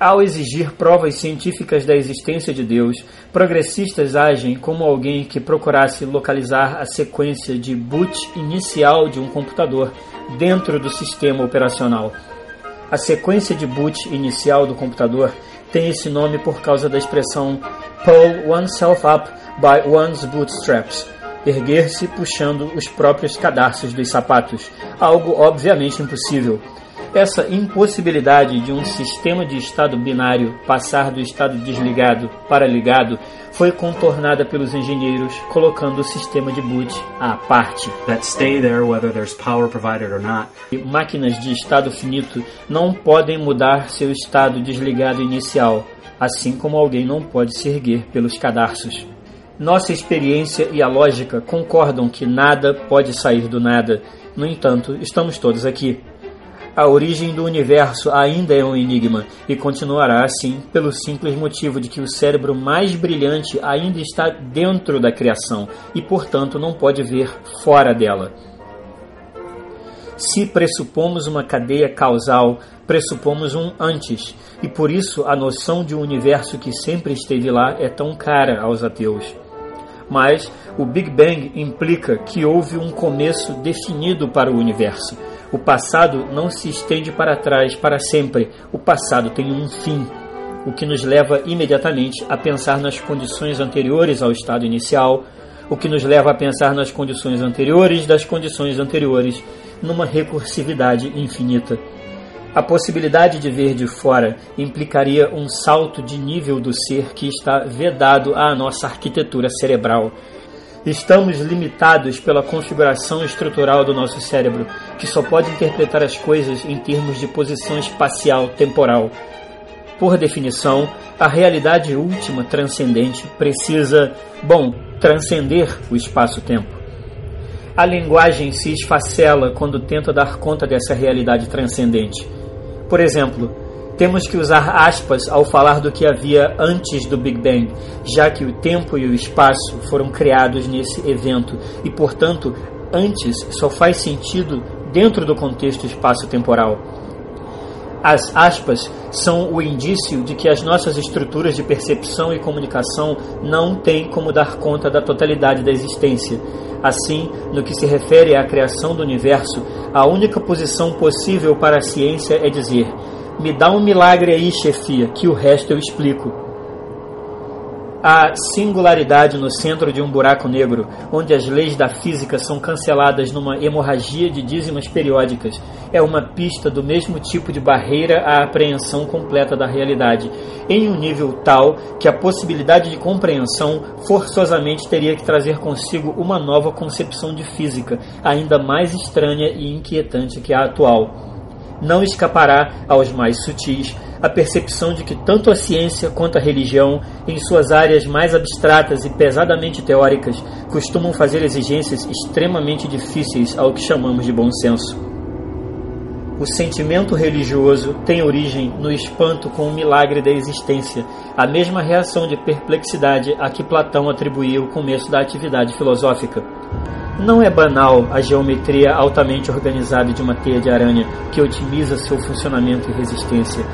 Ao exigir provas científicas da existência de Deus, progressistas agem como alguém que procurasse localizar a sequência de boot inicial de um computador dentro do sistema operacional. A sequência de boot inicial do computador tem esse nome por causa da expressão pull oneself up by one's bootstraps, erguer-se puxando os próprios cadarços dos sapatos, algo obviamente impossível. Essa impossibilidade de um sistema de estado binário passar do estado desligado para ligado foi contornada pelos engenheiros colocando o sistema de boot à parte. that stay there whether there's power provided or not. Máquinas de estado finito não podem mudar seu estado desligado inicial, assim como alguém não pode se erguer pelos cadarços. Nossa experiência e a lógica concordam que nada pode sair do nada. No entanto, estamos todos aqui. A origem do universo ainda é um enigma e continuará assim pelo simples motivo de que o cérebro mais brilhante ainda está dentro da criação e, portanto, não pode ver fora dela. Se pressupomos uma cadeia causal, pressupomos um antes, e por isso a noção de um universo que sempre esteve lá é tão cara aos ateus. Mas o Big Bang implica que houve um começo definido para o universo. O passado não se estende para trás para sempre, o passado tem um fim, o que nos leva imediatamente a pensar nas condições anteriores ao estado inicial, o que nos leva a pensar nas condições anteriores das condições anteriores, numa recursividade infinita. A possibilidade de ver de fora implicaria um salto de nível do ser que está vedado à nossa arquitetura cerebral. Estamos limitados pela configuração estrutural do nosso cérebro, que só pode interpretar as coisas em termos de posição espacial temporal. Por definição, a realidade última transcendente precisa, bom, transcender o espaço-tempo. A linguagem se esfacela quando tenta dar conta dessa realidade transcendente. Por exemplo, temos que usar aspas ao falar do que havia antes do Big Bang, já que o tempo e o espaço foram criados nesse evento e, portanto, antes só faz sentido dentro do contexto espaço-temporal. As aspas são o indício de que as nossas estruturas de percepção e comunicação não têm como dar conta da totalidade da existência. Assim, no que se refere à criação do universo, a única posição possível para a ciência é dizer: me dá um milagre aí, chefia, que o resto eu explico. A singularidade no centro de um buraco negro, onde as leis da física são canceladas numa hemorragia de dízimas periódicas, é uma pista do mesmo tipo de barreira à apreensão completa da realidade, em um nível tal que a possibilidade de compreensão forçosamente teria que trazer consigo uma nova concepção de física, ainda mais estranha e inquietante que a atual não escapará aos mais sutis a percepção de que tanto a ciência quanto a religião, em suas áreas mais abstratas e pesadamente teóricas, costumam fazer exigências extremamente difíceis ao que chamamos de bom senso. O sentimento religioso tem origem no espanto com o milagre da existência, a mesma reação de perplexidade a que Platão atribuía o começo da atividade filosófica. Não é banal a geometria altamente organizada de uma teia de aranha que otimiza seu funcionamento e resistência.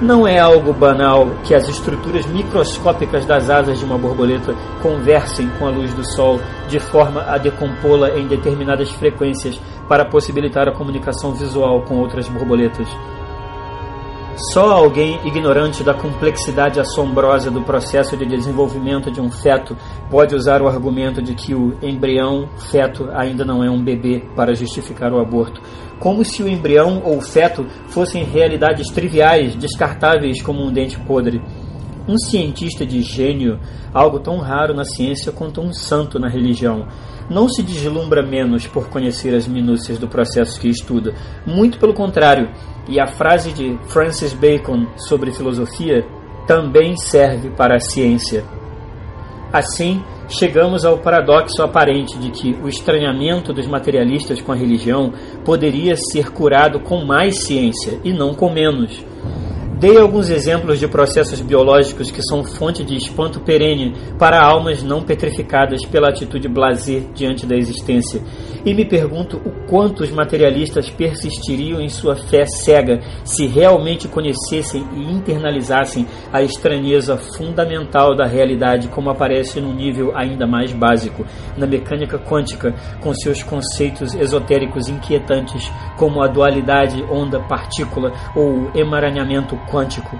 Não é algo banal que as estruturas microscópicas das asas de uma borboleta conversem com a luz do sol de forma a decompô-la em determinadas frequências para possibilitar a comunicação visual com outras borboletas. Só alguém ignorante da complexidade assombrosa do processo de desenvolvimento de um feto pode usar o argumento de que o embrião feto ainda não é um bebê para justificar o aborto, como se o embrião ou feto fossem realidades triviais, descartáveis como um dente podre. Um cientista de gênio, algo tão raro na ciência quanto um santo na religião, não se deslumbra menos por conhecer as minúcias do processo que estuda. Muito pelo contrário, e a frase de Francis Bacon sobre filosofia também serve para a ciência. Assim, chegamos ao paradoxo aparente de que o estranhamento dos materialistas com a religião poderia ser curado com mais ciência e não com menos. Dei alguns exemplos de processos biológicos que são fonte de espanto perene para almas não petrificadas pela atitude blasé diante da existência, e me pergunto o quanto os materialistas persistiriam em sua fé cega se realmente conhecessem e internalizassem a estranheza fundamental da realidade como aparece num nível ainda mais básico, na mecânica quântica, com seus conceitos esotéricos inquietantes como a dualidade onda-partícula ou emaranhamento quântico.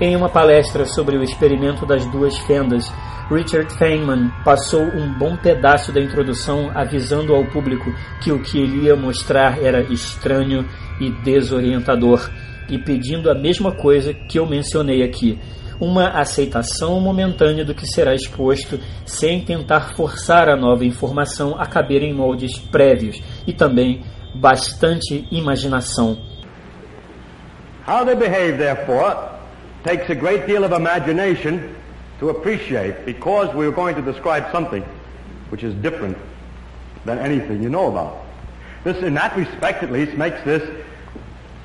Em uma palestra sobre o experimento das duas fendas, Richard Feynman passou um bom pedaço da introdução avisando ao público que o que ele ia mostrar era estranho e desorientador, e pedindo a mesma coisa que eu mencionei aqui: uma aceitação momentânea do que será exposto, sem tentar forçar a nova informação a caber em moldes prévios, e também bastante imaginação. How they behave, therefore, takes a great deal of imagination to appreciate because we're going to describe something which is different than anything you know about. This, in that respect at least, makes this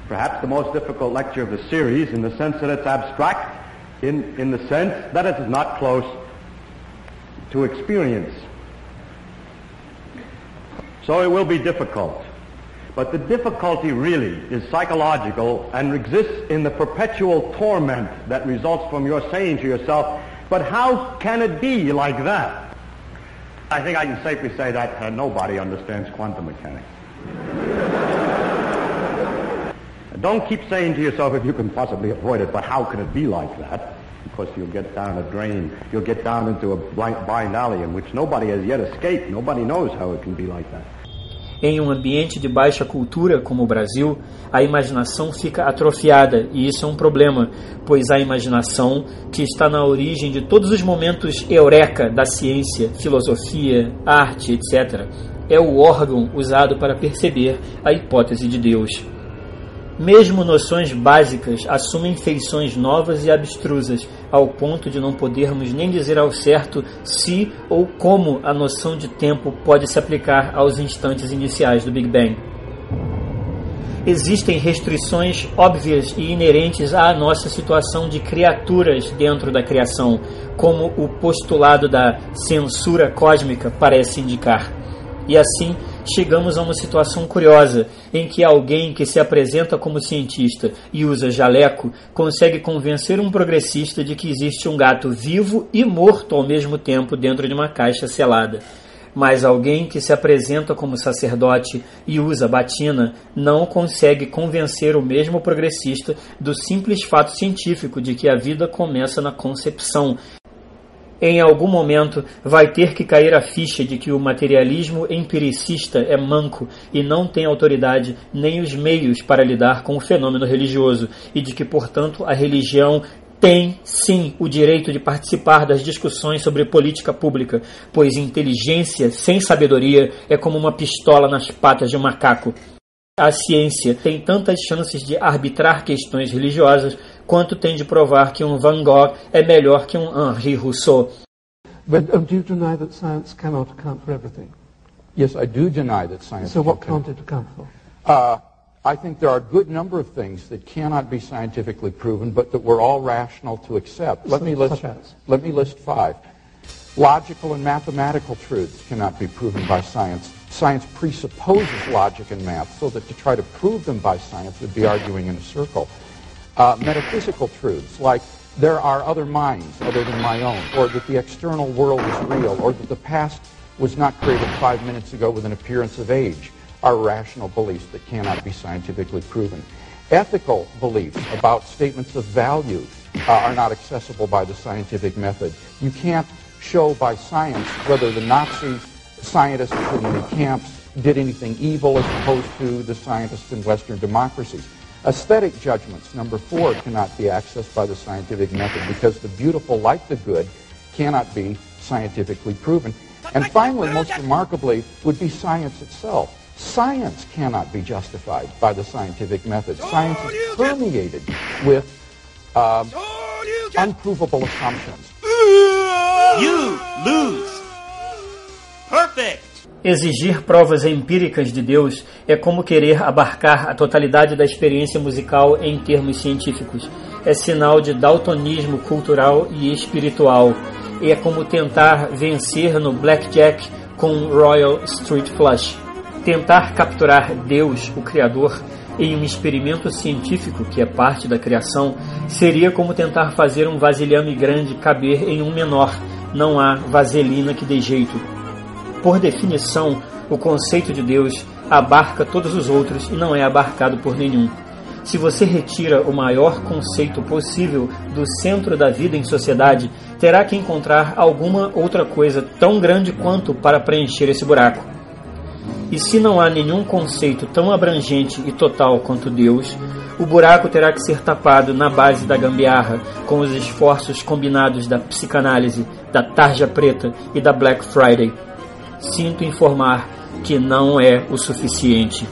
perhaps the most difficult lecture of the series in the sense that it's abstract, in, in the sense that it is not close to experience. So it will be difficult. But the difficulty really is psychological and exists in the perpetual torment that results from your saying to yourself, but how can it be like that? I think I can safely say that uh, nobody understands quantum mechanics. Don't keep saying to yourself if you can possibly avoid it, but how can it be like that? Because you'll get down a drain, you'll get down into a blind, blind alley in which nobody has yet escaped. Nobody knows how it can be like that. Em um ambiente de baixa cultura como o Brasil, a imaginação fica atrofiada e isso é um problema, pois a imaginação, que está na origem de todos os momentos eureka da ciência, filosofia, arte, etc., é o órgão usado para perceber a hipótese de Deus. Mesmo noções básicas assumem feições novas e abstrusas, ao ponto de não podermos nem dizer ao certo se ou como a noção de tempo pode se aplicar aos instantes iniciais do Big Bang. Existem restrições óbvias e inerentes à nossa situação de criaturas dentro da criação, como o postulado da censura cósmica parece indicar. E assim, chegamos a uma situação curiosa em que alguém que se apresenta como cientista e usa jaleco consegue convencer um progressista de que existe um gato vivo e morto ao mesmo tempo dentro de uma caixa selada. Mas alguém que se apresenta como sacerdote e usa batina não consegue convencer o mesmo progressista do simples fato científico de que a vida começa na concepção em algum momento vai ter que cair a ficha de que o materialismo empiricista é manco e não tem autoridade nem os meios para lidar com o fenômeno religioso, e de que, portanto, a religião tem sim o direito de participar das discussões sobre política pública, pois inteligência sem sabedoria é como uma pistola nas patas de um macaco. A ciência tem tantas chances de arbitrar questões religiosas quanto tem de provar que um Van Gogh é melhor que um Henri Rousseau. But um, do you deny that science cannot account for everything? Yes, I do deny that science. So what can't it account for? Uh, I think there are a good number of things that cannot be scientifically proven, but that we're all rational to accept. Let So- me list. Let me list five. Logical and mathematical truths cannot be proven by science. Science presupposes logic and math, so that to try to prove them by science would be arguing in a circle. Uh, metaphysical truths like there are other minds other than my own, or that the external world is real, or that the past was not created five minutes ago with an appearance of age, are rational beliefs that cannot be scientifically proven. Ethical beliefs about statements of value uh, are not accessible by the scientific method. You can't show by science whether the Nazi scientists in the camps did anything evil as opposed to the scientists in Western democracies. Aesthetic judgments, number four, cannot be accessed by the scientific method because the beautiful, like the good, cannot be scientifically proven. And finally, most remarkably, would be science itself. Science cannot be justified by the scientific method. Science is permeated with um, unprovable assumptions. You lose. Perfect. Exigir provas empíricas de Deus é como querer abarcar a totalidade da experiência musical em termos científicos. É sinal de daltonismo cultural e espiritual. E é como tentar vencer no blackjack com Royal Street Flush. Tentar capturar Deus, o Criador, em um experimento científico que é parte da criação seria como tentar fazer um vasilhame grande caber em um menor. Não há vaselina que dê jeito. Por definição, o conceito de Deus abarca todos os outros e não é abarcado por nenhum. Se você retira o maior conceito possível do centro da vida em sociedade, terá que encontrar alguma outra coisa tão grande quanto para preencher esse buraco. E se não há nenhum conceito tão abrangente e total quanto Deus, o buraco terá que ser tapado na base da gambiarra, com os esforços combinados da psicanálise, da tarja preta e da Black Friday sinto informar que não é o suficiente.